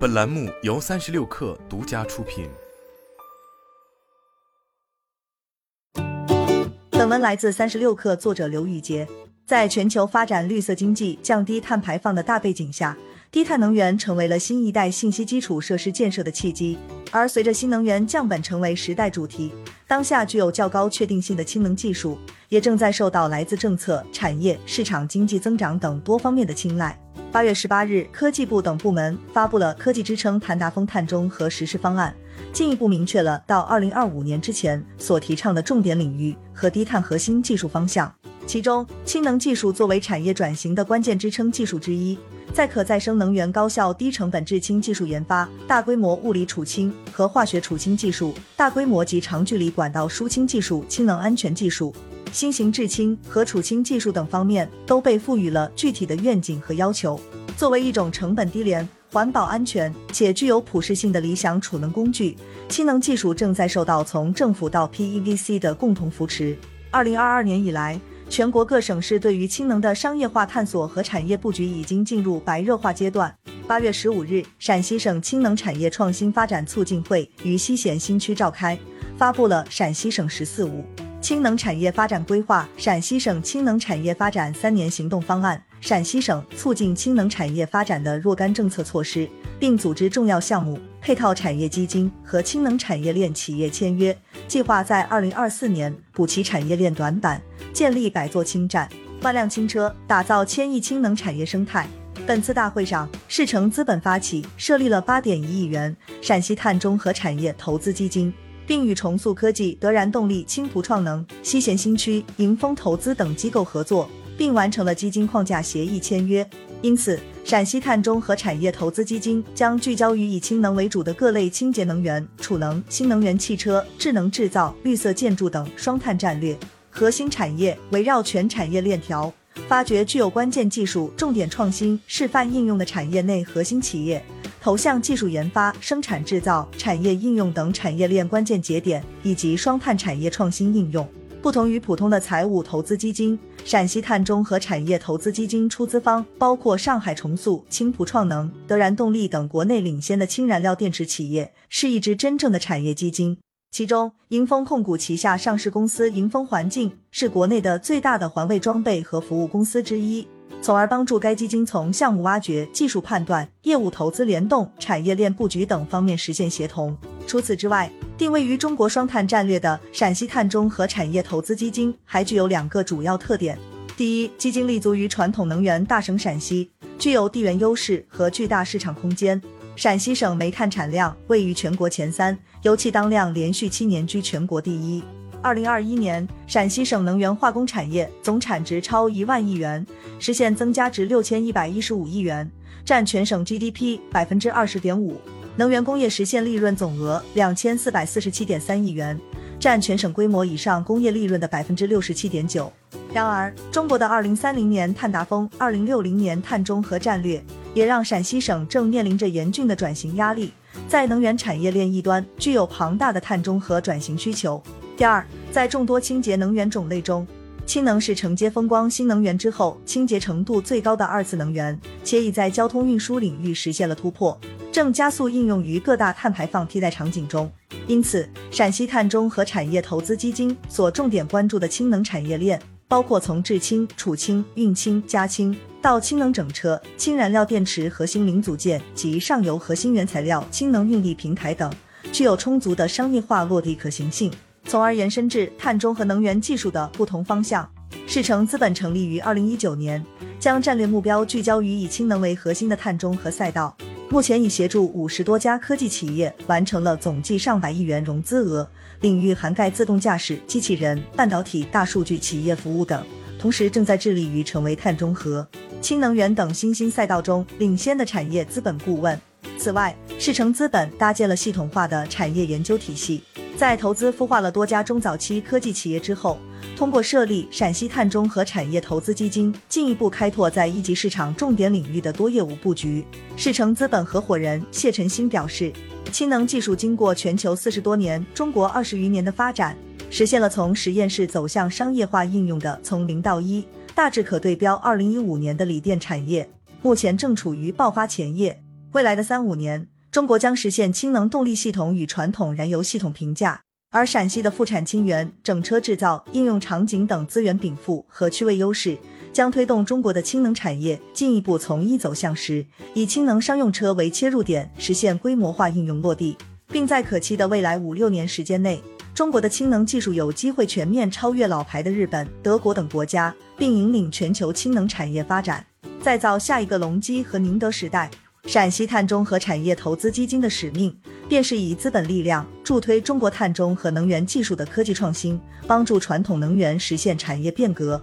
本栏目由三十六氪独家出品。本文来自三十六氪，作者刘宇杰。在全球发展绿色经济、降低碳排放的大背景下，低碳能源成为了新一代信息基础设施建设的契机。而随着新能源降本成为时代主题，当下具有较高确定性的氢能技术，也正在受到来自政策、产业、市场经济增长等多方面的青睐。八月十八日，科技部等部门发布了科技支撑碳达峰碳中和实施方案，进一步明确了到二零二五年之前所提倡的重点领域和低碳核心技术方向。其中，氢能技术作为产业转型的关键支撑技术之一，在可再生能源高效低成本制氢技术研发、大规模物理储氢和化学储氢技术、大规模及长距离管道输氢技术、氢能安全技术。新型制氢和储氢技术等方面都被赋予了具体的愿景和要求。作为一种成本低廉、环保安全且具有普适性的理想储能工具，氢能技术正在受到从政府到 PEVC 的共同扶持。二零二二年以来，全国各省市对于氢能的商业化探索和产业布局已经进入白热化阶段。八月十五日，陕西省氢能产业创新发展促进会于西咸新区召开，发布了陕西省“十四五”。氢能产业发展规划、陕西省氢能产业发展三年行动方案、陕西省促进氢能产业发展的若干政策措施，并组织重要项目、配套产业基金和氢能产业链企业签约，计划在二零二四年补齐产业链短板，建立百座氢站、万辆氢车，打造千亿氢能产业生态。本次大会上，世诚资本发起设立了八点一亿元陕西碳中和产业投资基金。并与重塑科技、德然动力、青浦创能、西咸新区、迎丰投资等机构合作，并完成了基金框架协议签约。因此，陕西碳中和产业投资基金将聚焦于以氢能为主的各类清洁能源、储能、新能源汽车、智能制造、绿色建筑等双碳战略核心产业，围绕全产业链条，发掘具有关键技术、重点创新、示范应用的产业内核心企业。投向技术研发、生产制造、产业应用等产业链关键节点，以及双碳产业创新应用。不同于普通的财务投资基金，陕西碳中和产业投资基金出资方包括上海重塑、青浦创能、德然动力等国内领先的氢燃料电池企业，是一支真正的产业基金。其中，迎丰控股旗下上市公司迎丰环境是国内的最大的环卫装备和服务公司之一。从而帮助该基金从项目挖掘、技术判断、业务投资联动、产业链布局等方面实现协同。除此之外，定位于中国双碳战略的陕西碳中和产业投资基金还具有两个主要特点：第一，基金立足于传统能源大省陕西，具有地缘优势和巨大市场空间。陕西省煤炭产量位于全国前三，油气当量连续七年居全国第一。二零二一年，陕西省能源化工产业总产值超一万亿元，实现增加值六千一百一十五亿元，占全省 GDP 百分之二十点五。能源工业实现利润总额两千四百四十七点三亿元，占全省规模以上工业利润的百分之六十七点九。然而，中国的二零三零年碳达峰、二零六零年碳中和战略，也让陕西省正面临着严峻的转型压力，在能源产业链一端具有庞大的碳中和转型需求。第二，在众多清洁能源种类中，氢能是承接风光新能源之后清洁程度最高的二次能源，且已在交通运输领域实现了突破，正加速应用于各大碳排放替代场景中。因此，陕西碳中和产业投资基金所重点关注的氢能产业链，包括从制氢、储氢、运氢、加氢到氢能整车、氢燃料电池核心零组件及上游核心原材料氢能运力平台等，具有充足的商业化落地可行性。从而延伸至碳中和能源技术的不同方向。世诚资本成立于二零一九年，将战略目标聚焦于以氢能为核心的碳中和赛道。目前已协助五十多家科技企业完成了总计上百亿元融资额，领域涵盖自动驾驶、机器人、半导体、大数据、企业服务等。同时，正在致力于成为碳中和、氢能源等新兴赛道中领先的产业资本顾问。此外，世诚资本搭建了系统化的产业研究体系。在投资孵化了多家中早期科技企业之后，通过设立陕西碳中和产业投资基金，进一步开拓在一级市场重点领域的多业务布局。世诚资本合伙人谢晨星表示，氢能技术经过全球四十多年、中国二十余年的发展，实现了从实验室走向商业化应用的从零到一，大致可对标二零一五年的锂电产业，目前正处于爆发前夜。未来的三五年，中国将实现氢能动力系统与传统燃油系统平价。而陕西的副产氢源、整车制造、应用场景等资源禀赋和区位优势，将推动中国的氢能产业进一步从一走向十，以氢能商用车为切入点，实现规模化应用落地，并在可期的未来五六年时间内，中国的氢能技术有机会全面超越老牌的日本、德国等国家，并引领全球氢能产业发展，再造下一个隆基和宁德时代。陕西碳中和产业投资基金的使命，便是以资本力量助推中国碳中和能源技术的科技创新，帮助传统能源实现产业变革。